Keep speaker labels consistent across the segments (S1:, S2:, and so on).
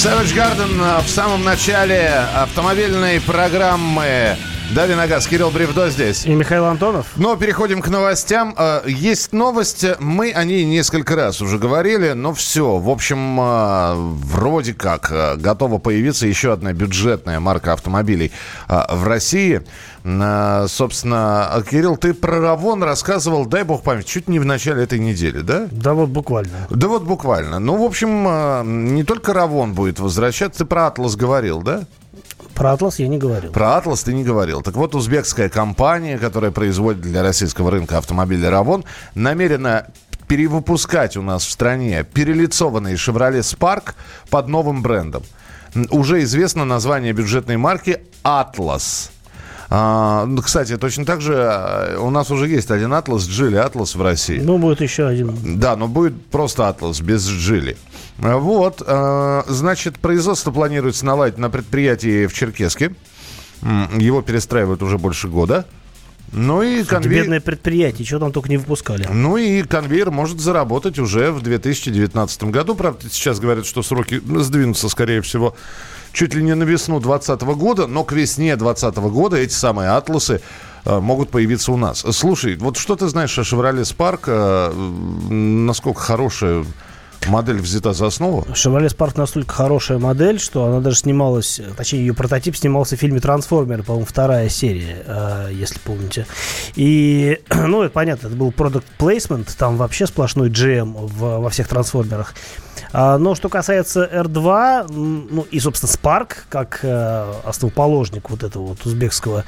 S1: Savage Garden в самом начале автомобильной программы Дави на газ. Кирилл Бревдо здесь.
S2: И Михаил Антонов.
S1: Но переходим к новостям. Э, есть новость. Мы о ней несколько раз уже говорили, но все. В общем, э, вроде как готова появиться еще одна бюджетная марка автомобилей в России. Собственно, Кирилл, ты про Равон рассказывал, дай бог память, чуть не в начале этой недели, да?
S2: Да вот буквально.
S1: Да вот буквально. Ну, в общем, не только Равон будет возвращаться, ты про Атлас говорил, да?
S2: Про Атлас я не говорил.
S1: Про Атлас ты не говорил. Так вот, узбекская компания, которая производит для российского рынка автомобили Равон, намерена перевыпускать у нас в стране перелицованный Chevrolet Spark под новым брендом. Уже известно название бюджетной марки «Атлас». А, ну, кстати, точно так же э, у нас уже есть один Атлас, Джили Атлас в России.
S2: Ну, будет еще один.
S1: Да, но будет просто Атлас без Джили. Вот, э, значит, производство планируется наладить на предприятии в Черкеске. Его перестраивают уже больше года. Ну и
S2: конвейер... Бедное предприятие, что там только не выпускали.
S1: Ну и конвейер может заработать уже в 2019 году. Правда, сейчас говорят, что сроки сдвинутся, скорее всего, чуть ли не на весну 2020 года, но к весне 2020 года эти самые атласы э, могут появиться у нас. Слушай, вот что ты знаешь о Chevrolet Spark? Э, насколько хорошая модель взята за основу?
S2: Chevrolet Spark настолько хорошая модель, что она даже снималась, точнее, ее прототип снимался в фильме «Трансформер», по-моему, вторая серия, э, если помните. И, ну, это понятно, это был product placement, там вообще сплошной GM в, во всех «Трансформерах». А, но что касается R2, ну и, собственно, Spark, как э, основоположник вот этого вот узбекского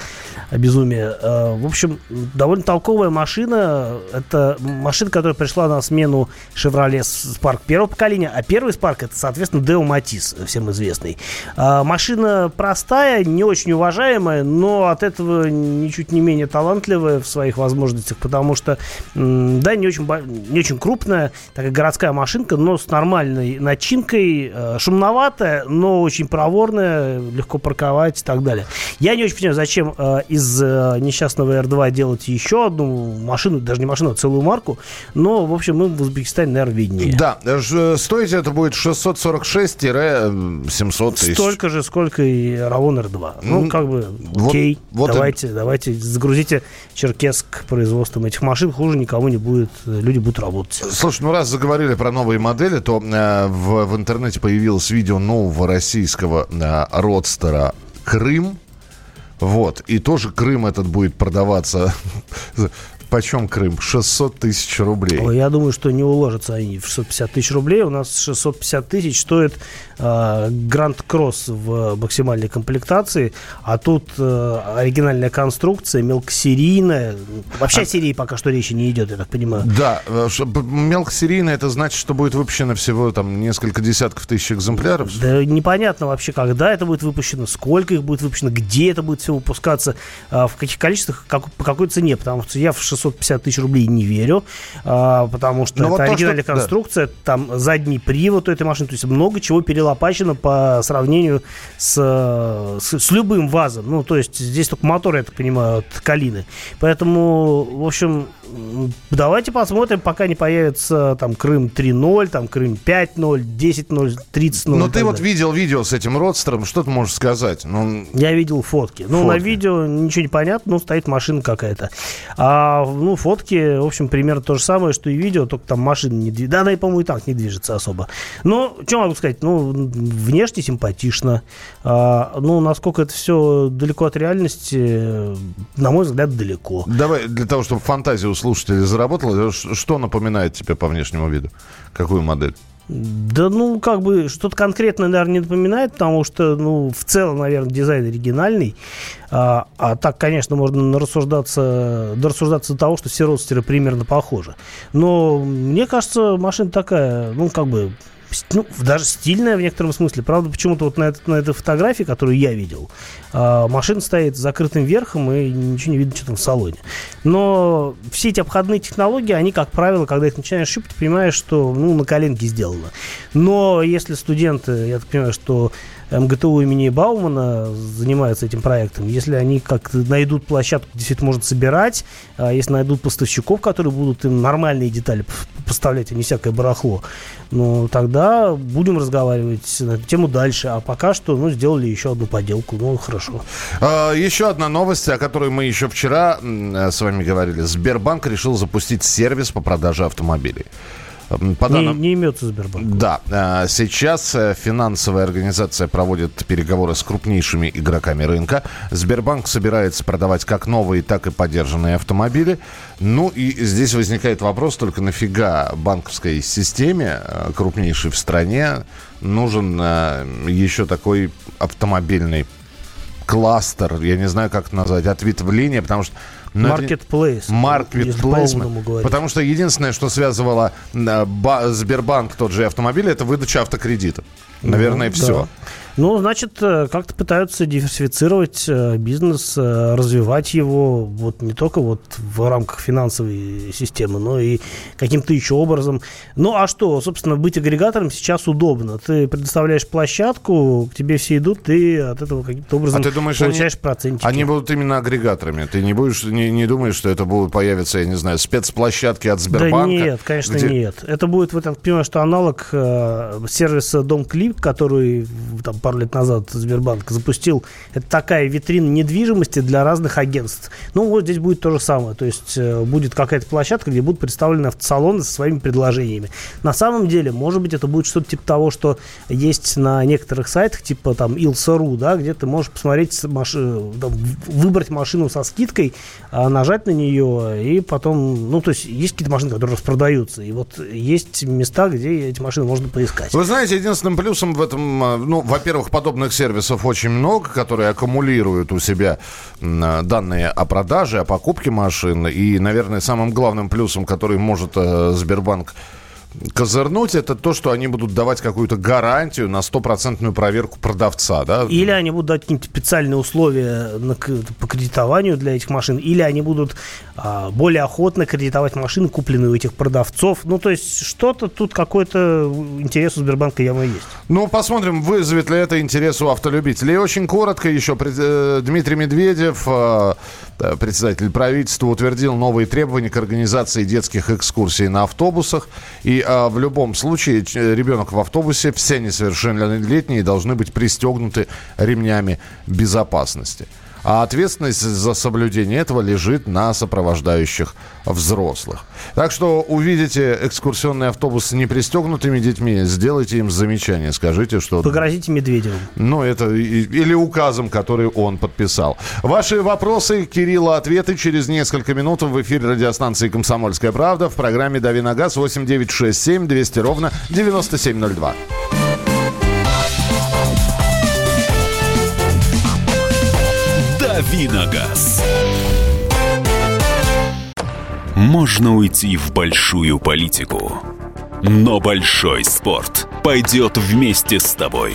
S2: безумия, э, в общем, довольно толковая машина. Это машина, которая пришла на смену Chevrolet Spark первого поколения, а первый Spark это, соответственно, Deo Matiz, всем известный. А, машина простая, не очень уважаемая, но от этого ничуть не менее талантливая в своих возможностях, потому что, да, не очень, не очень крупная, такая городская машинка, но с нормальной нормальной начинкой, э, шумноватая, но очень проворная, легко парковать и так далее. Я не очень понимаю, зачем э, из э, несчастного R2 делать еще одну машину, даже не машину, а целую марку, но, в общем, мы в Узбекистане, наверное, виднее.
S1: Да, стоить это будет 646-700 тысяч.
S2: Столько же, сколько и Равон R2. Ну, как бы, окей, вот, вот давайте, и... давайте загрузите Черкесск производством этих машин, хуже никому не будет, люди будут работать.
S1: Слушай, ну раз заговорили про новые модели, то Э, в, в интернете появилось видео нового российского э, родстера «Крым». Вот. И тоже Крым этот будет продаваться Почем Крым? 600 тысяч рублей.
S2: Ой, я думаю, что не уложатся они в 650 тысяч рублей. У нас 650 тысяч стоит э, Гранд Кросс в максимальной комплектации, а тут э, оригинальная конструкция, мелкосерийная. Вообще а... серии пока что речи не идет, я так понимаю.
S1: Да, э, мелкосерийная это значит, что будет выпущено всего там несколько десятков тысяч экземпляров?
S2: Да непонятно вообще, когда это будет выпущено, сколько их будет выпущено, где это будет все выпускаться, э, в каких количествах, как, по какой цене, потому что я в 600 650 тысяч рублей не верю, а, потому что Но ну, это вот оригинальная то, что... конструкция, да. там задний привод у этой машины, то есть много чего перелопачено по сравнению с, с, с любым ВАЗом. Ну, то есть здесь только мотор, я так понимаю, от Калины. Поэтому, в общем, давайте посмотрим, пока не появится там Крым 3.0, там Крым 5.0, 10.0, 30.0.
S1: Но ты вот видел видео с этим родстером, что ты можешь сказать?
S2: Ну... Я видел фотки. Ну, на видео ничего не понятно, ну, стоит машина какая-то. А, ну, фотки, в общем, примерно то же самое, что и видео, только там машина не движется. Да, она, и, по-моему, и так не движется особо. Но, что могу сказать? Ну, внешне симпатично. А, ну, насколько это все далеко от реальности, на мой взгляд, далеко.
S1: Давай, для того, чтобы фантазия у слушателей заработала, что напоминает тебе по внешнему виду? Какую модель?
S2: Да, ну, как бы, что-то конкретное, наверное, не напоминает, потому что, ну, в целом, наверное, дизайн оригинальный. А, а так, конечно, можно рассуждаться, дорассуждаться до того, что все родстеры примерно похожи. Но мне кажется, машина такая, ну, как бы, ну, даже стильная в некотором смысле. Правда, почему-то вот на, этот, на этой фотографии, которую я видел, э, машина стоит с закрытым верхом, и ничего не видно, что там в салоне. Но все эти обходные технологии, они, как правило, когда их начинаешь щупать, понимаешь, что ну, на коленке сделано. Но если студенты, я так понимаю, что МГТУ имени Баумана занимаются этим проектом, если они как-то найдут площадку, где действительно можно собирать, а если найдут поставщиков, которые будут им нормальные детали поставлять, а не всякое барахло, ну, тогда тогда будем разговаривать на эту тему дальше. А пока что, ну, сделали еще одну поделку. Ну, хорошо.
S1: А, еще одна новость, о которой мы еще вчера с вами говорили. Сбербанк решил запустить сервис по продаже автомобилей.
S2: По данным... не, не имется Сбербанк.
S1: Да. А, сейчас э, финансовая организация проводит переговоры с крупнейшими игроками рынка. Сбербанк собирается продавать как новые, так и поддержанные автомобили. Ну и здесь возникает вопрос, только нафига банковской системе, э, крупнейшей в стране, нужен э, еще такой автомобильный кластер, я не знаю, как это назвать, ответвление, потому что
S2: Маркетплейс.
S1: Маркетплейс. Потому что единственное, что связывало э, Сбербанк, тот же автомобиль, это выдача автокредита. Наверное, ну, все. Да.
S2: Ну, значит, э, как-то пытаются диверсифицировать э, бизнес, э, развивать его вот не только вот в рамках финансовой системы, но и каким-то еще образом. Ну, а что, собственно, быть агрегатором сейчас удобно. Ты предоставляешь площадку, к тебе все идут, ты от этого каким-то образом а ты думаешь, получаешь
S1: они,
S2: процентики.
S1: Они будут именно агрегаторами. Ты не будешь, не, не думаешь, что это будут появиться, я не знаю, спецплощадки от Сбербанка? Да
S2: нет, конечно, где... нет. Это будет, вот я понимаю, что аналог э, сервиса Дом Клик, который там пару лет назад Сбербанк запустил. Это такая витрина недвижимости для разных агентств. Ну, вот здесь будет то же самое. То есть э, будет какая-то площадка, где будут представлены автосалоны со своими предложениями. На самом деле, может быть, это будет что-то типа того, что есть на некоторых сайтах, типа там Ilsa.ru, да, где ты можешь посмотреть, маш... там, выбрать машину со скидкой, а нажать на нее, и потом, ну, то есть есть какие-то машины, которые распродаются, и вот есть места, где эти машины можно поискать.
S1: Вы знаете, единственным плюсом в этом, э, ну, во-первых, подобных сервисов очень много, которые аккумулируют у себя данные о продаже, о покупке машин. И, наверное, самым главным плюсом, который может э, Сбербанк козырнуть, это то, что они будут давать какую-то гарантию на стопроцентную проверку продавца, да?
S2: Или они будут давать какие-то специальные условия на, по кредитованию для этих машин, или они будут а, более охотно кредитовать машины, купленные у этих продавцов. Ну, то есть что-то тут какой-то интерес у Сбербанка явно есть.
S1: Ну, посмотрим, вызовет ли это интерес у автолюбителей. Очень коротко еще э, Дмитрий Медведев, а, председатель правительства, утвердил новые требования к организации детских экскурсий на автобусах. И а, в любом случае ребенок в автобусе, все несовершеннолетние должны быть пристегнуты ремнями безопасности. А ответственность за соблюдение этого лежит на сопровождающих взрослых. Так что увидите экскурсионный автобус с непристегнутыми детьми, сделайте им замечание, скажите, что...
S2: Погрозите Медведеву.
S1: Ну, это или указом, который он подписал. Ваши вопросы, Кирилла, ответы через несколько минут в эфире радиостанции «Комсомольская правда» в программе «Дави на газ» 8967 200 ровно 9702.
S3: Давиногаз. Можно уйти в большую политику, но большой спорт пойдет вместе с тобой.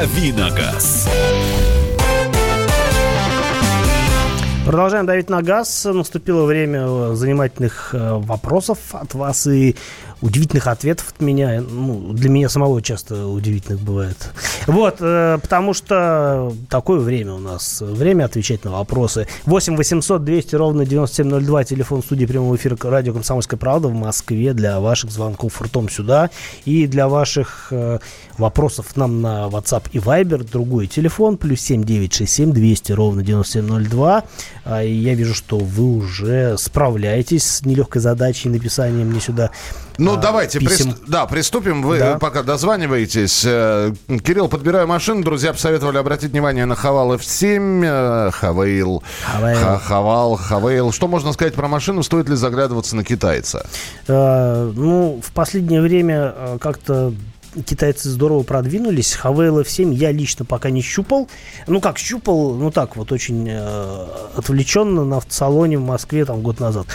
S3: Давиногаз.
S2: Продолжаем давить на газ. Наступило время занимательных э, вопросов от вас и удивительных ответов от меня. Ну, для меня самого часто удивительных бывает. Вот, э, потому что такое время у нас. Время отвечать на вопросы. 8 800 200 ровно 9702. Телефон студии прямого эфира радио «Комсомольская правда» в Москве для ваших звонков ртом сюда. И для ваших э, вопросов нам на WhatsApp и Viber другой телефон. Плюс 7 967 200 ровно 9702. А, я вижу, что вы уже справляетесь с нелегкой задачей написания мне сюда
S1: ну, а, давайте, писем. Прист... да, приступим. Вы да. пока дозваниваетесь. Э, Кирилл, подбираю машину. Друзья посоветовали обратить внимание на Хавал F7, Хавейл, Хавал, Хавейл. Что можно сказать про машину? Стоит ли заглядываться на китайца?
S2: А, ну, в последнее время э, как-то китайцы здорово продвинулись. Havail F7 я лично пока не щупал. Ну как, щупал, ну так вот очень э, отвлеченно на автосалоне в Москве там год назад,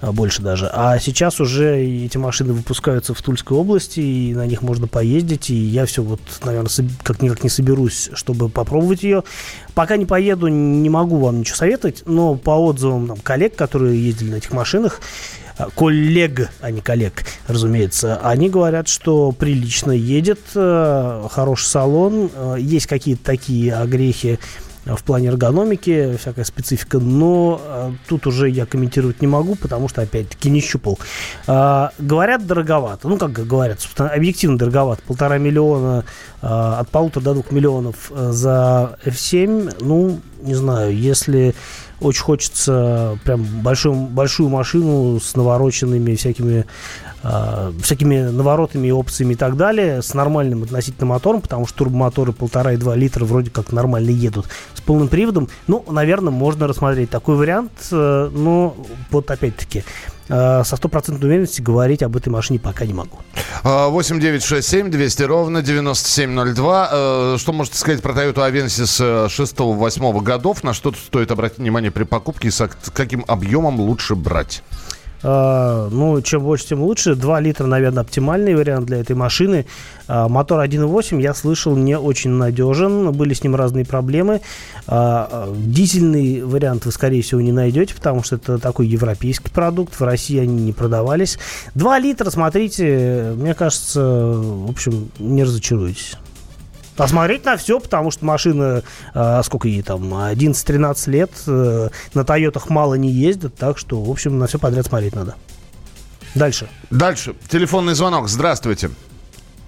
S2: э, больше даже. А сейчас уже эти машины выпускаются в Тульской области, и на них можно поездить. И я все вот, наверное, как-никак не соберусь, чтобы попробовать ее. Пока не поеду, не могу вам ничего советовать, но по отзывам там, коллег, которые ездили на этих машинах, коллег, а не коллег, разумеется, они говорят, что прилично едет, э, хороший салон, э, есть какие-то такие огрехи в плане эргономики, всякая специфика, но э, тут уже я комментировать не могу, потому что, опять-таки, не щупал. Говорят, дороговато. Ну, как говорят, объективно дороговато. Полтора миллиона, от полутора до двух миллионов за F7, ну, не знаю, если очень хочется прям большую, большую машину с навороченными всякими э, всякими наворотами, опциями и так далее, с нормальным относительно мотором, потому что турбомоторы полтора и два литра вроде как нормально едут с полным приводом. Ну, наверное, можно рассмотреть такой вариант, э, но вот опять-таки э, со стопроцентной уверенностью говорить об этой машине пока не могу.
S1: 8 9 6 7 200 ровно 9702. Э, что можете сказать про Toyota Avensis 6-8 годов? На что стоит обратить внимание при покупке и с каким объемом лучше брать?
S2: Uh, ну, чем больше, тем лучше. 2 литра, наверное, оптимальный вариант для этой машины. Uh, мотор 1.8, я слышал, не очень надежен. Были с ним разные проблемы. Uh, дизельный вариант вы, скорее всего, не найдете, потому что это такой европейский продукт. В России они не продавались. 2 литра, смотрите, мне кажется, в общем, не Посмотреть на все, потому что машина, э, сколько ей там, 11-13 лет, э, на Тойотах мало не ездят, так что, в общем, на все подряд смотреть надо. Дальше.
S1: Дальше. Телефонный звонок. Здравствуйте.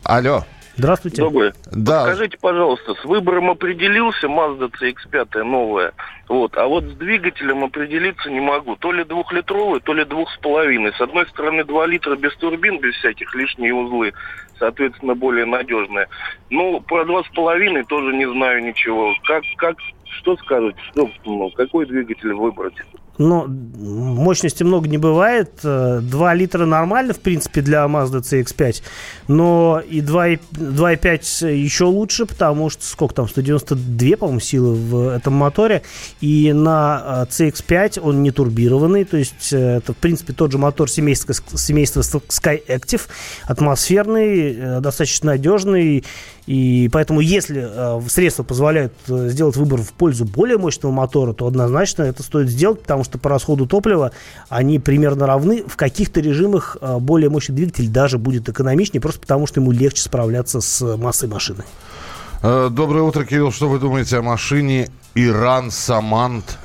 S1: Алло.
S2: Здравствуйте.
S4: Добрый. Да. Скажите, пожалуйста, с выбором определился Mazda CX-5 новая, вот, а вот с двигателем определиться не могу. То ли двухлитровый, то ли двух с половиной. С одной стороны, два литра без турбин, без всяких лишние узлы, соответственно, более надежные. Ну, про два с половиной тоже не знаю ничего. Как, как, что скажете, что, ну, какой двигатель выбрать?
S2: Но мощности много не бывает. 2 э, литра нормально, в принципе, для Mazda CX-5, но и 2,5 еще лучше, потому что сколько там, 192, по-моему, силы в этом моторе, и на э, CX-5 он не турбированный, то есть э, это, в принципе, тот же мотор семейства, семейства Sky Active, атмосферный, достаточно надежный, и поэтому, если средства позволяют сделать выбор в пользу более мощного мотора, то однозначно это стоит сделать, потому что по расходу топлива они примерно равны. В каких-то режимах э, более мощный двигатель даже будет экономичнее, просто потому что ему легче справляться с массой машины.
S1: Э, доброе утро, Кирилл. Что вы думаете о машине Иран Самант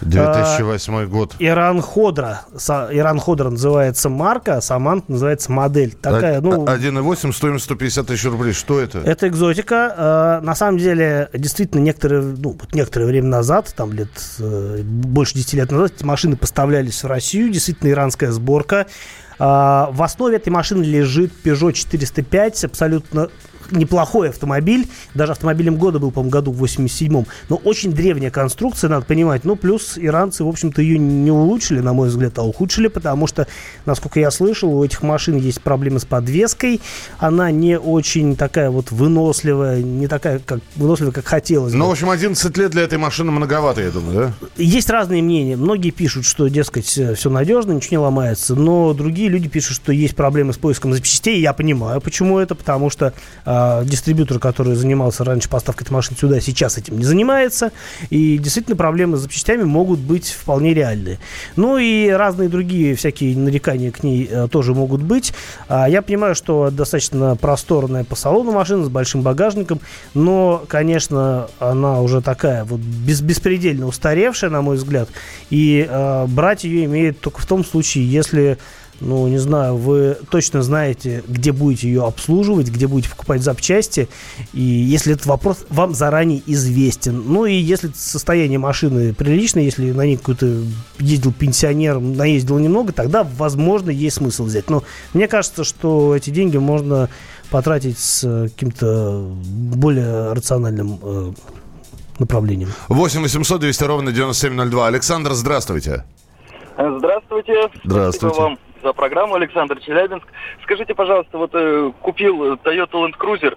S1: 2008 а, год.
S2: Иран Ходра. Иран Ходра называется марка, а Самант называется модель. Такая,
S1: ну... 1,8, стоимость 150 тысяч рублей. Что это?
S2: Это экзотика. А, на самом деле, действительно, некоторые, ну, некоторое время назад, там лет, э, больше 10 лет назад, эти машины поставлялись в Россию. Действительно, иранская сборка. В основе этой машины лежит Peugeot 405, абсолютно неплохой автомобиль. Даже автомобилем года был, по-моему, году в 87-м. Но очень древняя конструкция, надо понимать. Ну, плюс иранцы, в общем-то, ее не улучшили, на мой взгляд, а ухудшили, потому что, насколько я слышал, у этих машин есть проблемы с подвеской. Она не очень такая вот выносливая, не такая как выносливая, как хотелось
S1: бы. Ну, в общем, 11 лет для этой машины многовато, я думаю, да?
S2: Есть разные мнения. Многие пишут, что, дескать, все надежно, ничего не ломается. Но другие люди пишут, что есть проблемы с поиском запчастей. Я понимаю, почему это, потому что а, дистрибьютор, который занимался раньше поставкой этой машины сюда, сейчас этим не занимается. И действительно проблемы с запчастями могут быть вполне реальные. Ну и разные другие всякие нарекания к ней а, тоже могут быть. А, я понимаю, что достаточно просторная по салону машина с большим багажником, но, конечно, она уже такая вот без, беспредельно устаревшая, на мой взгляд. И э, брать ее имеет только в том случае, если ну, не знаю, вы точно знаете, где будете ее обслуживать, где будете покупать запчасти, и если этот вопрос вам заранее известен. Ну, и если состояние машины приличное, если на ней какой-то ездил пенсионер, наездил немного, тогда, возможно, есть смысл взять. Но мне кажется, что эти деньги можно потратить с каким-то более рациональным э, направлением.
S1: 8 800 200 ровно 9702. Александр, здравствуйте.
S4: Здравствуйте.
S1: Здравствуйте.
S4: вам
S5: за программу, Александр Челябинск. Скажите, пожалуйста, вот э, купил Toyota Land Cruiser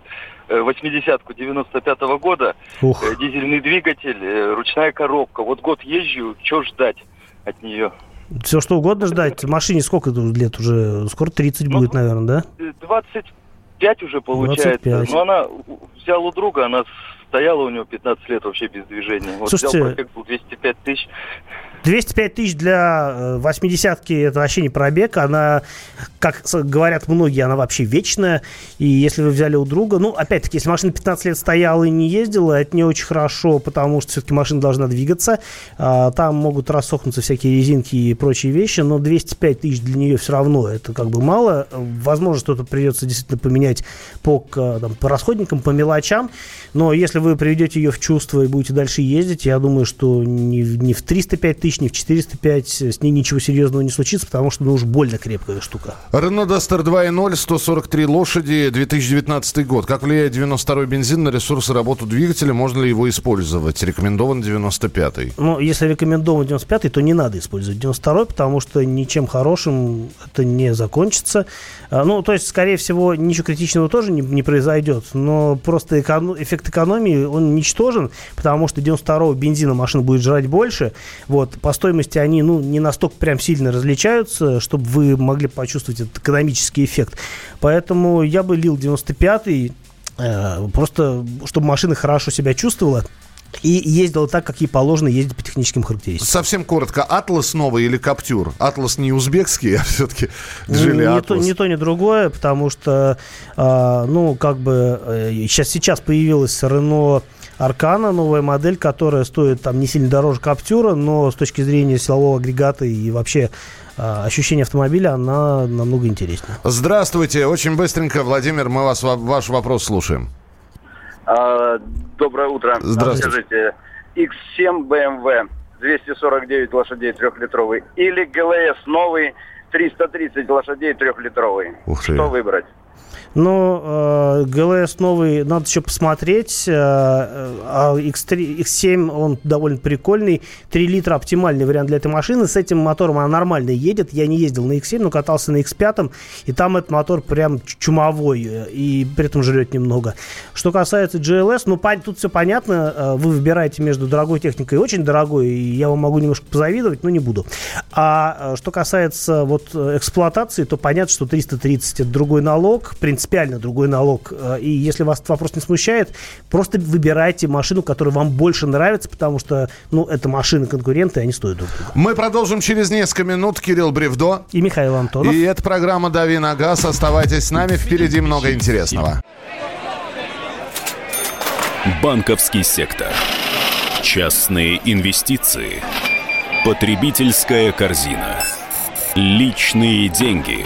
S5: 80-ку 95-го года,
S2: Ух.
S5: э, дизельный двигатель, э, ручная коробка. Вот год езжу, что ждать от нее?
S2: Все что угодно ждать. Машине сколько лет уже? Скоро 30
S5: Ну,
S2: будет, наверное, да?
S5: Э, 25 уже получается.
S2: 25.
S5: Но она у- взял у друга, она стояла у него 15 лет вообще без движения. Вот
S2: Слушайте,
S5: взял пробег был 205 тысяч.
S2: 205 тысяч для э, 80-ки это вообще не пробег. Она, как говорят многие, она вообще вечная. И если вы взяли у друга, ну, опять-таки, если машина 15 лет стояла и не ездила, это не очень хорошо, потому что все-таки машина должна двигаться. А, там могут рассохнуться всякие резинки и прочие вещи, но 205 тысяч для нее все равно это как бы мало. Возможно, что-то придется действительно поменять по, там, по расходникам, по мелочам. Но если вы приведете ее в чувство и будете дальше ездить, я думаю, что не в 305 тысяч, не в 405 с ней ничего серьезного не случится, потому что ну уж больно крепкая штука.
S1: Рено Дастер 2.0, 143 лошади, 2019 год. Как влияет 92-й бензин на ресурсы работы двигателя? Можно ли его использовать? Рекомендован 95-й.
S2: Но если рекомендован 95 то не надо использовать 92 потому что ничем хорошим это не закончится. А, Ну, то есть, скорее всего, ничего критичного тоже не, не произойдет, но просто эконо- эффект экономии, он ничтожен, потому что 92 бензина машина будет жрать больше. Вот, по стоимости они, ну, не настолько прям сильно различаются, чтобы вы могли почувствовать этот экономический эффект. Поэтому я бы лил 95-й, э, просто чтобы машина хорошо себя чувствовала, и ездила так, как ей положено ездить по техническим характеристикам.
S1: Совсем коротко. Атлас новый или Каптюр? Атлас не узбекский, а все-таки Джили
S2: не, то,
S1: Атлас.
S2: не то, ни другое, потому что, а, ну, как бы, э, сейчас, сейчас появилась Рено Аркана, новая модель, которая стоит там не сильно дороже Каптюра, но с точки зрения силового агрегата и вообще а, ощущения автомобиля, она намного интереснее.
S1: Здравствуйте. Очень быстренько, Владимир, мы вас, ваш вопрос слушаем.
S6: А, доброе утро.
S1: Здравствуйте.
S6: Скажите, X7 BMW 249 лошадей трехлитровый или ГЛС новый 330 лошадей трехлитровый?
S1: Ух ты.
S6: Что выбрать?
S2: Но э, ГЛС новый надо еще посмотреть. э, а X3, X7 он довольно прикольный. 3 литра оптимальный вариант для этой машины. С этим мотором она нормально едет. Я не ездил на X7, но катался на X5. И там этот мотор прям чумовой. э, И при этом жрет немного. Что касается GLS, ну тут все понятно. Э, Вы выбираете между дорогой техникой и очень дорогой. И я вам могу немножко позавидовать, но не буду. А э, что касается вот э, эксплуатации, то понятно, что 330 это другой налог, принципиально другой налог. Э, И если вас этот вопрос не смущает, просто выбирайте машину, которая вам больше нравится, потому что, ну, это машины конкуренты, они стоят друг друга.
S1: Мы продолжим через несколько минут. Кирилл Бревдо.
S2: И Михаил Антонов.
S1: И это программа «Дави на газ». Оставайтесь с нами. Впереди много интересного.
S3: Банковский сектор. Частные инвестиции. Потребительская корзина. Личные деньги.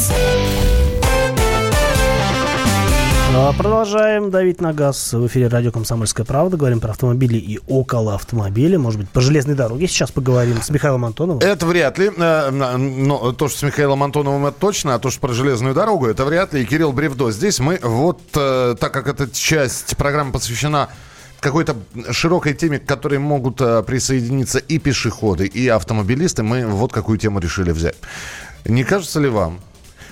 S2: Продолжаем давить на газ. В эфире радио «Комсомольская правда». Говорим про автомобили и около автомобиля. Может быть, по железной дороге сейчас поговорим с Михаилом Антоновым.
S1: Это вряд ли. Э, Но то, что с Михаилом Антоновым, это точно. А то, что про железную дорогу, это вряд ли. И Кирилл Бревдо здесь. Мы вот, э, так как эта часть программы посвящена какой-то широкой теме, к которой могут э, присоединиться и пешеходы, и автомобилисты, мы вот какую тему решили взять. Не кажется ли вам,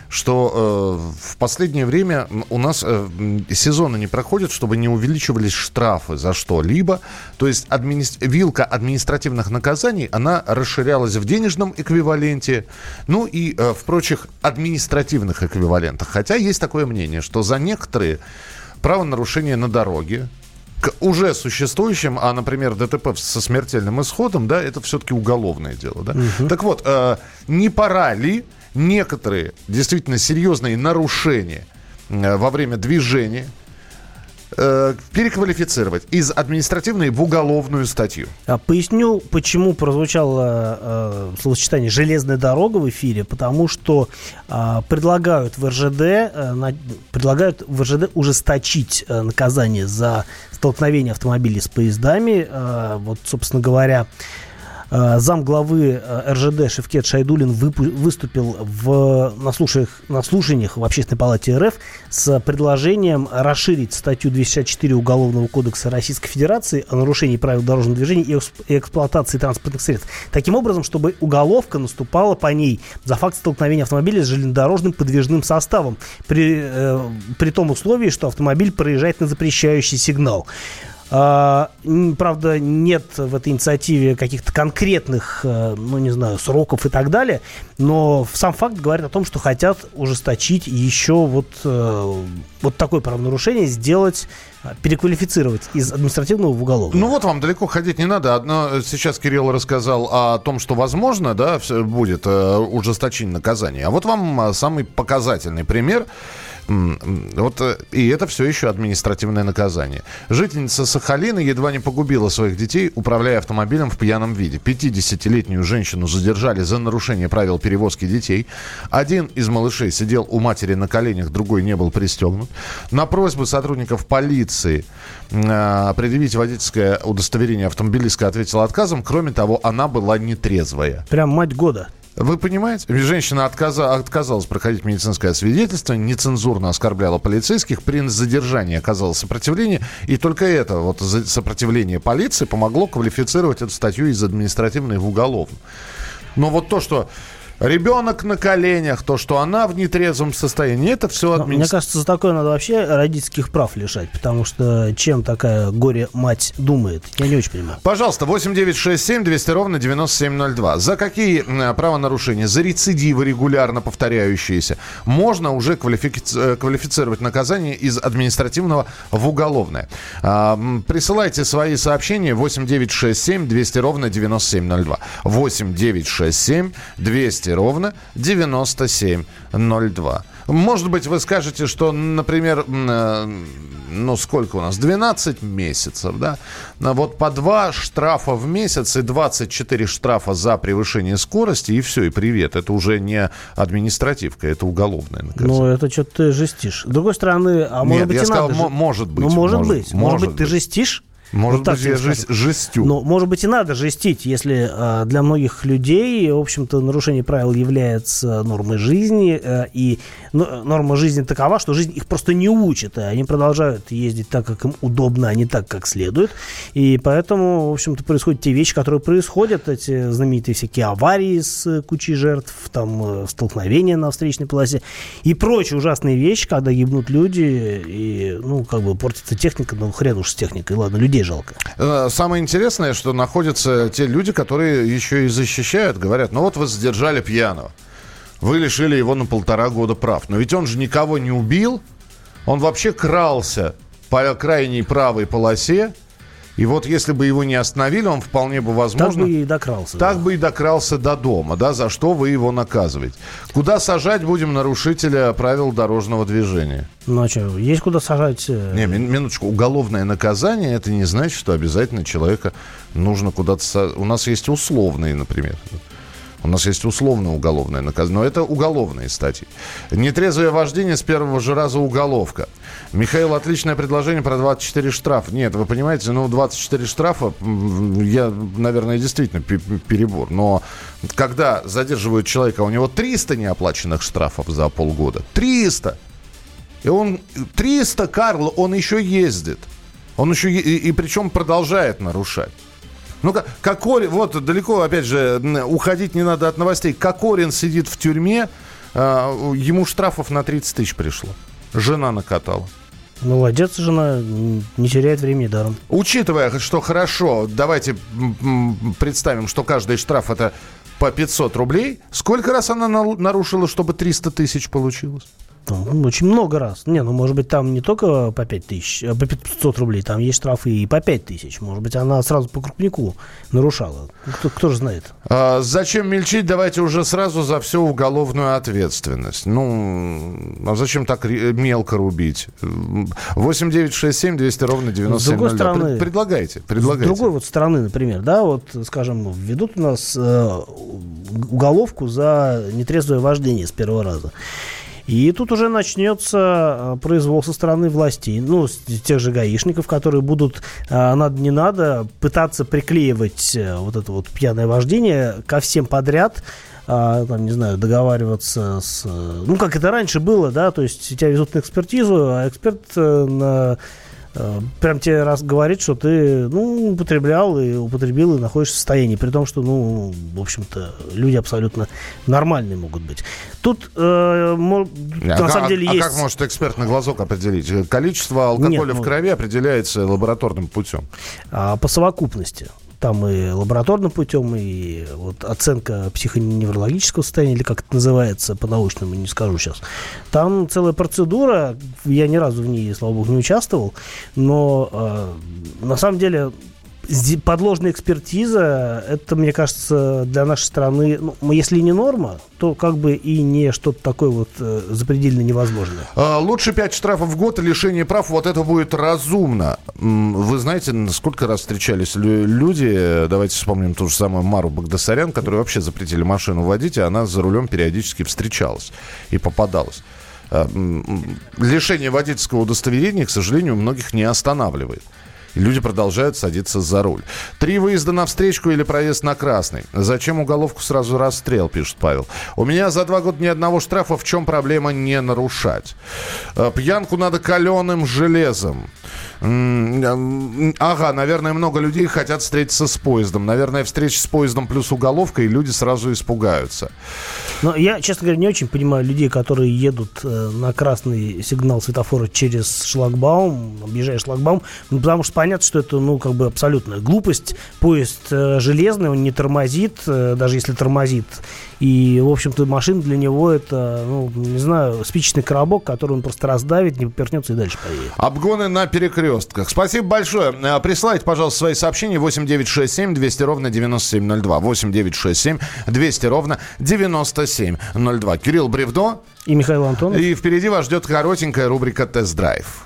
S1: что э, в последнее время у нас э, сезоны не проходят, чтобы не увеличивались штрафы за что-либо. То есть админи- вилка административных наказаний, она расширялась в денежном эквиваленте, ну и э, в прочих административных эквивалентах. Хотя есть такое мнение, что за некоторые правонарушения на дороге, к уже существующим, а, например, ДТП со смертельным исходом, да, это все-таки уголовное дело, да. Так вот, э, не пора ли некоторые действительно серьезные нарушения э, во время движения э, переквалифицировать из административной в уголовную статью.
S2: А, Поясню, почему прозвучало э, словосочетание «железная дорога» в эфире, потому что а, предлагают в РЖД, э, на- предлагают в РЖД ужесточить э, наказание за столкновение автомобилей с поездами. Э, вот, собственно говоря, э, зам главы э, РЖД Шевкет Шайдулин выступил в, на, слушаниях, на слушаниях в Общественной палате РФ с предложением расширить статью 264 Уголовного кодекса Российской Федерации о нарушении правил дорожного движения и эксплуатации транспортных средств. Таким образом, чтобы уголовка наступала по ней за факт столкновения автомобиля с железнодорожным подвижным составом при, э, при том условии, что автомобиль проезжает на запрещающий сигнал. А, Правда, нет в этой инициативе каких-то конкретных, э, ну, не знаю, сроков и так далее, но сам факт говорит о том, что хотят ужесточить еще вот, э, вот такое правонарушение, сделать, э, переквалифицировать из административного в уголовное.
S1: Ну вот вам далеко ходить не надо. Одно, э, сейчас Кирилл рассказал о том, что возможно, да, будет ужесточение наказания. А вот вам а, самый показательный пример. Вот, э, и это все еще административное наказание. Жительница Сахалина едва не погубила своих детей, управляя автомобилем в пьяном виде. 50-летнюю женщину задержали за нарушение правил перевозки детей. Один из малышей сидел у матери на коленях, другой не был пристегнут. На просьбу сотрудников полиции э, предъявить водительское удостоверение автомобилистка ответила отказом. Кроме того, она была нетрезвая.
S2: Прям мать года.
S1: Вы понимаете? Женщина отказа- отказалась проходить медицинское свидетельство, нецензурно оскорбляла полицейских, при задержании оказала сопротивление, и только это вот сопротивление полиции помогло квалифицировать эту статью из административной в уголовную. Но вот то, что ребенок на коленях, то, что она в нетрезвом состоянии, это все
S2: Но Мне
S1: административно.
S2: кажется, за такое надо вообще родительских прав лишать, потому что чем такая горе-мать думает, я не очень понимаю.
S1: Пожалуйста, 8967 200 ровно 9702. За какие м, правонарушения, за рецидивы регулярно повторяющиеся, можно уже квалифици- э, квалифицировать наказание из административного в уголовное? А, присылайте свои сообщения 8967 200 ровно 9702. 8967 200 ровно 9702. Может быть, вы скажете, что, например, э, ну сколько у нас, 12 месяцев, да? Вот по два штрафа в месяц и 24 штрафа за превышение скорости, и все, и привет. Это уже не административка, это уголовное наказание.
S2: Ну, это что-то ты жестишь. С другой стороны, а может
S1: Нет,
S2: быть
S1: я
S2: и
S1: сказал,
S2: надо...
S1: мо-
S2: же-
S1: может быть,
S2: Ну, может,
S1: может-
S2: быть. Может,
S1: может
S2: быть, ты жестишь?
S1: Может
S2: Вот
S1: быть, я жест- жестю.
S2: Ну, может быть, и надо жестить, если а, для многих людей, в общем-то, нарушение правил является нормой жизни, э, и ну, норма жизни такова, что жизнь их просто не учит, и они продолжают ездить так, как им удобно, а не так, как следует. И поэтому, в общем-то, происходят те вещи, которые происходят, эти знаменитые всякие аварии с э, кучей жертв, там, э, столкновения на встречной полосе и прочие ужасные вещи, когда гибнут люди, и, ну, как бы портится техника, ну, хрен уж с техникой, ладно, людей жалко.
S1: Э, Самое интересное, что находятся те люди, которые еще и защищают, говорят, ну вот вы задержали пьяного, вы лишили его на полтора года прав. Но ведь он же никого не убил, он вообще крался по крайней правой полосе, и вот если бы его не остановили, он вполне бы
S2: Так
S1: возможно...
S2: бы и докрался.
S1: Так
S2: да.
S1: бы и докрался до дома, да, за что вы его наказываете. Куда сажать будем нарушителя правил дорожного движения?
S2: Ну, а что, есть куда сажать? э,
S1: Не, мин- минуточку. Уголовное наказание это не значит, что обязательно человека нужно куда-то. У нас есть условные, например. У нас есть условное уголовное наказание. Но это уголовные статьи. Нетрезвое вождение с первого же раза уголовка. Михаил, отличное предложение про 24 штрафа. Нет, вы понимаете, ну 24 штрафа, я, наверное, действительно пе- пе- перебор. Но когда задерживают человека, у него 300 неоплаченных штрафов за полгода. 300! И он 300, Карл, он еще ездит. Он еще и, и причем продолжает нарушать. Ну, как Кокорин, вот далеко, опять же, уходить не надо от новостей. Кокорин сидит в тюрьме, а, ему штрафов на 30 тысяч пришло. Жена накатала.
S2: Молодец, жена, не теряет времени даром.
S1: Учитывая, что хорошо, давайте представим, что каждый штраф это по 500 рублей. Сколько раз она нарушила, чтобы 300 тысяч получилось?
S2: Ну, очень много раз. Не, ну, может быть, там не только по 5 тысяч, а по 500 рублей, там есть штрафы и по 5 тысяч. Может быть, она сразу по крупнику нарушала. Кто, кто же знает?
S1: А, зачем мельчить? Давайте уже сразу за всю уголовную ответственность. Ну, а зачем так мелко рубить? 8 9 6 7 200 ровно 97
S2: С другой стороны,
S1: Пред, предлагайте, предлагайте.
S2: С другой вот стороны, например, да, вот, скажем, введут у нас э, уголовку за нетрезвое вождение с первого раза. И тут уже начнется э, произвол со стороны властей, ну, тех же гаишников, которые будут, э, надо не надо, пытаться приклеивать э, вот это вот пьяное вождение ко всем подряд, там, не знаю, договариваться с... Ну, как это раньше было, да, то есть тебя везут на экспертизу, а эксперт на Э, прям тебе раз говорит, что ты, ну, употреблял и употребил и находишься в состоянии, при том, что, ну, в общем-то, люди абсолютно нормальные могут быть. Тут, э, а на
S1: как,
S2: самом деле,
S1: а,
S2: есть...
S1: А как может эксперт на глазок определить? Количество алкоголя Нет, в ну... крови определяется лабораторным путем.
S2: А, по совокупности. Там и лабораторным путем, и вот оценка психоневрологического состояния, или как это называется по-научному, не скажу сейчас. Там целая процедура, я ни разу в ней, слава богу, не участвовал, но э, на самом деле подложная экспертиза, это, мне кажется, для нашей страны, ну, если не норма, то как бы и не что-то такое вот э, запредельно невозможное.
S1: А, лучше 5 штрафов в год и лишение прав, вот это будет разумно. Вы знаете, сколько раз встречались люди, давайте вспомним ту же самую Мару Багдасарян, которой вообще запретили машину водить, и она за рулем периодически встречалась и попадалась. А, лишение водительского удостоверения, к сожалению, многих не останавливает. Люди продолжают садиться за руль. Три выезда на встречку или проезд на красный. Зачем уголовку сразу расстрел, пишет Павел. У меня за два года ни одного штрафа. В чем проблема не нарушать? Э, пьянку надо каленым железом. Ага, наверное, много людей хотят встретиться с поездом. Наверное, встреча с поездом плюс уголовка, и люди сразу испугаются.
S2: Но я, честно говоря, не очень понимаю людей, которые едут э, на красный сигнал светофора через шлагбаум, объезжая шлагбаум, ну, потому что понятно, что это, ну, как бы абсолютная глупость. Поезд э, железный, он не тормозит, э, даже если тормозит и, в общем-то, машина для него это, ну, не знаю, спичечный коробок, который он просто раздавит, не попернется и дальше поедет.
S1: Обгоны на перекрестках. Спасибо большое. Э, присылайте, пожалуйста, свои сообщения 8967 200 ровно 9702. 8967 200 ровно 9702. Кирилл Бревдо.
S2: И Михаил Антонов.
S1: И впереди вас ждет коротенькая рубрика «Тест-драйв».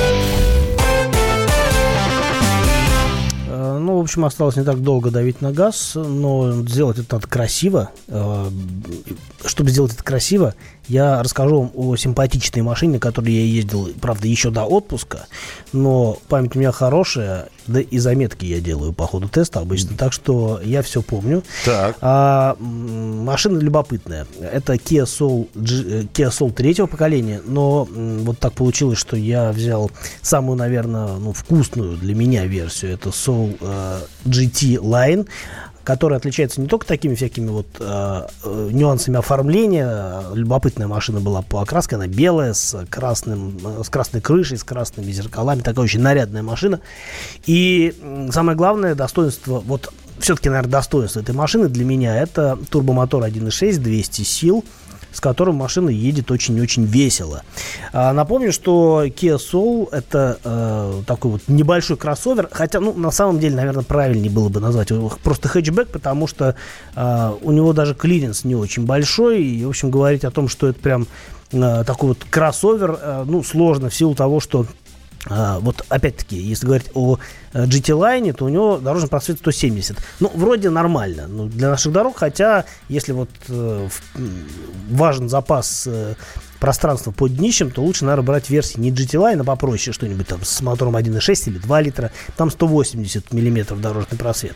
S2: В общем, осталось не так долго давить на газ, но сделать это красиво. Э, чтобы сделать это красиво, я расскажу вам о симпатичной машине, на которой я ездил, правда, еще до отпуска, но память у меня хорошая, да и заметки я делаю по ходу теста обычно, так что я все помню.
S1: Так.
S2: А, машина любопытная. Это Kia Soul, G, Kia Soul третьего поколения, но вот так получилось, что я взял самую, наверное, ну, вкусную для меня версию. Это Soul э, GT Line которая отличается не только такими всякими вот э, э, нюансами оформления. Любопытная машина была по окраске, она белая, с, красным, с красной крышей, с красными зеркалами. Такая очень нарядная машина. И самое главное достоинство, вот все-таки, наверное, достоинство этой машины для меня это турбомотор 1.6, 200 сил с которым машина едет очень-очень весело. А, напомню, что Kia Soul это э, такой вот небольшой кроссовер, хотя, ну, на самом деле, наверное, правильнее было бы назвать его просто хэтчбэк, потому что э, у него даже клиренс не очень большой, и, в общем, говорить о том, что это прям э, такой вот кроссовер, э, ну, сложно в силу того, что а, вот опять-таки, если говорить о GT Line, то у него дорожный просвет 170. Ну, вроде нормально ну, для наших дорог, хотя если вот э, важен запас э, пространство под днищем, то лучше, наверное, брать версии не GT Line, а попроще что-нибудь там с мотором 1.6 или 2 литра. Там 180 миллиметров дорожный просвет.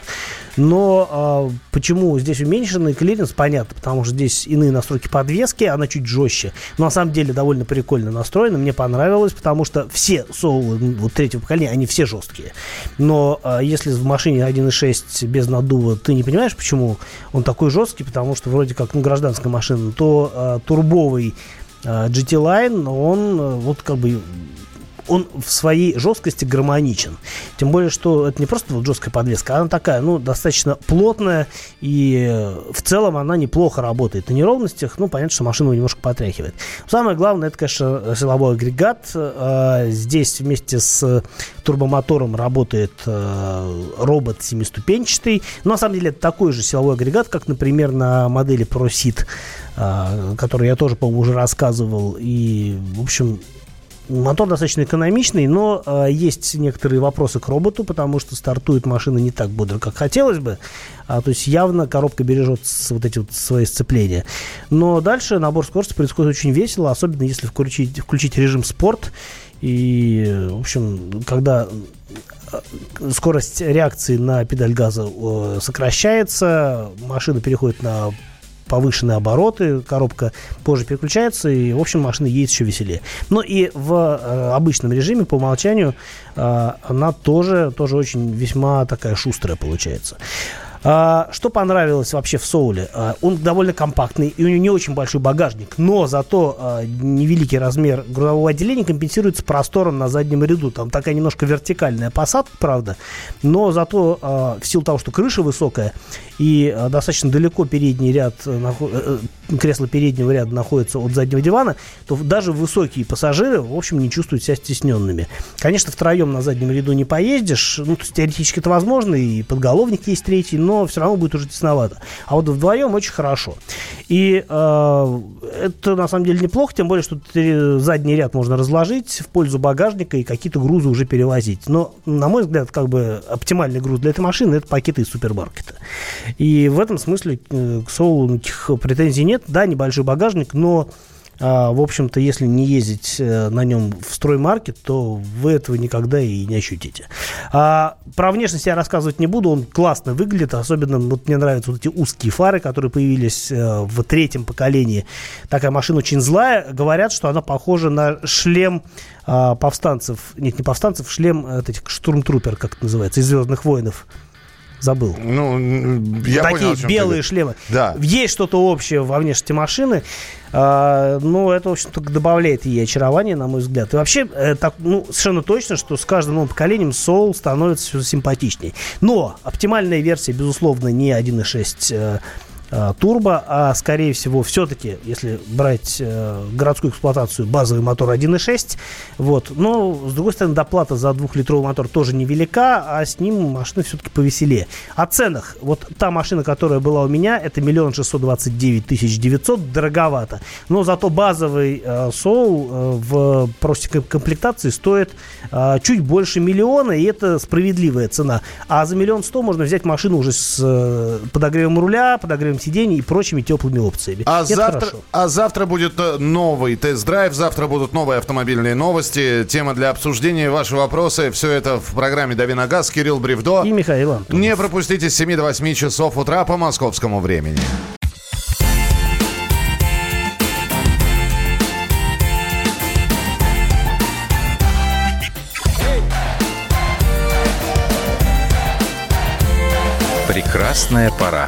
S2: Но а, почему здесь уменьшенный клиренс, понятно, потому что здесь иные настройки подвески, она чуть жестче. Но на самом деле довольно прикольно настроена, мне понравилось, потому что все Soul ы вот третьего поколения, они все жесткие. Но а, если в машине 1.6 без наддува ты не понимаешь, почему он такой жесткий, потому что вроде как ну, гражданская машина, то а, турбовый а, GT Line, он э, вот как бы он в своей жесткости гармоничен. Тем более, что это не просто вот жесткая подвеска, она такая, ну, достаточно плотная, и э, в целом она неплохо работает. На неровностях, ну, понятно, что машину немножко потряхивает. Самое главное, это, конечно, силовой агрегат. А, здесь вместе с турбомотором работает э, робот семиступенчатый. Но, на самом деле, это такой же силовой агрегат, как, например, на модели ProSeed, э, который я тоже, по-моему, уже рассказывал. И, в общем, Мотор достаточно экономичный, но э, есть некоторые вопросы к роботу, потому что стартует машина не так бодро, как хотелось бы. А, то есть явно коробка бережет вот эти вот свои сцепления. Но дальше набор скорости происходит очень весело, особенно если включить, включить режим спорт. И, в общем, когда э, скорость реакции на педаль газа э, сокращается, машина переходит на повышенные обороты, коробка позже переключается, и, в общем, машина едет еще веселее. Но и в э, обычном режиме по умолчанию э, она тоже, тоже очень весьма такая шустрая получается. А, что понравилось вообще в Соуле? А, он довольно компактный, и у него не очень большой багажник, но зато а, невеликий размер грузового отделения компенсируется простором на заднем ряду. Там такая немножко вертикальная посадка, правда, но зато в силу того, что крыша высокая и достаточно далеко передний ряд, э, э, кресло переднего ряда находится от заднего дивана, то даже высокие пассажиры, в общем, не чувствуют себя стесненными. Конечно, втроем на заднем ряду не поездишь, ну, теоретически это возможно, и подголовник есть третий, но все равно будет уже тесновато. А вот вдвоем очень хорошо. И э, это на самом деле неплохо, тем более, что задний ряд можно разложить в пользу багажника и какие-то грузы уже перевозить. Но, на мой взгляд, как бы оптимальный груз для этой машины это пакеты из супермаркета. И в этом смысле э, к Соулу претензий нет. Да, небольшой багажник, но а, в общем-то, если не ездить э, на нем в строймаркет, то вы этого никогда и не ощутите. А, про внешность я рассказывать не буду, он классно выглядит, особенно вот мне нравятся вот эти узкие фары, которые появились э, в третьем поколении. Такая машина очень злая, говорят, что она похожа на шлем а, повстанцев, нет, не повстанцев, шлем э, этих штурмтрупер, как это называется, из «Звездных воинов» забыл.
S1: Ну, я
S2: Такие
S1: понял,
S2: белые ты... шлемы.
S1: Да.
S2: Есть что-то общее во внешности машины. А, ну, это, в общем, только добавляет ей очарование, на мой взгляд. И вообще, э, так, ну, совершенно точно, что с каждым новым поколением Soul становится все симпатичнее. Но оптимальная версия, безусловно, не 1.6 Э, турбо, а скорее всего все-таки, если брать э, городскую эксплуатацию, базовый мотор 1.6, вот, но с другой стороны доплата за двухлитровый мотор тоже невелика, а с ним машина все-таки повеселее. О ценах, вот та машина, которая была у меня, это миллион шестьсот двадцать девять тысяч девятьсот, дороговато, но зато базовый э, э, в простенькой комплектации стоит э, чуть больше миллиона, и это справедливая цена, а за миллион сто можно взять машину уже с э, подогревом руля, подогревом сидений и прочими теплыми опциями.
S1: А, завтра, а завтра будет э, новый тест-драйв, завтра будут новые автомобильные новости, тема для обсуждения, ваши вопросы. Все это в программе «Дави на газ». Кирилл Бревдо.
S2: И Михаил Антонов.
S1: Не пропустите с 7 до 8 часов утра по московскому времени.
S3: Прекрасная пора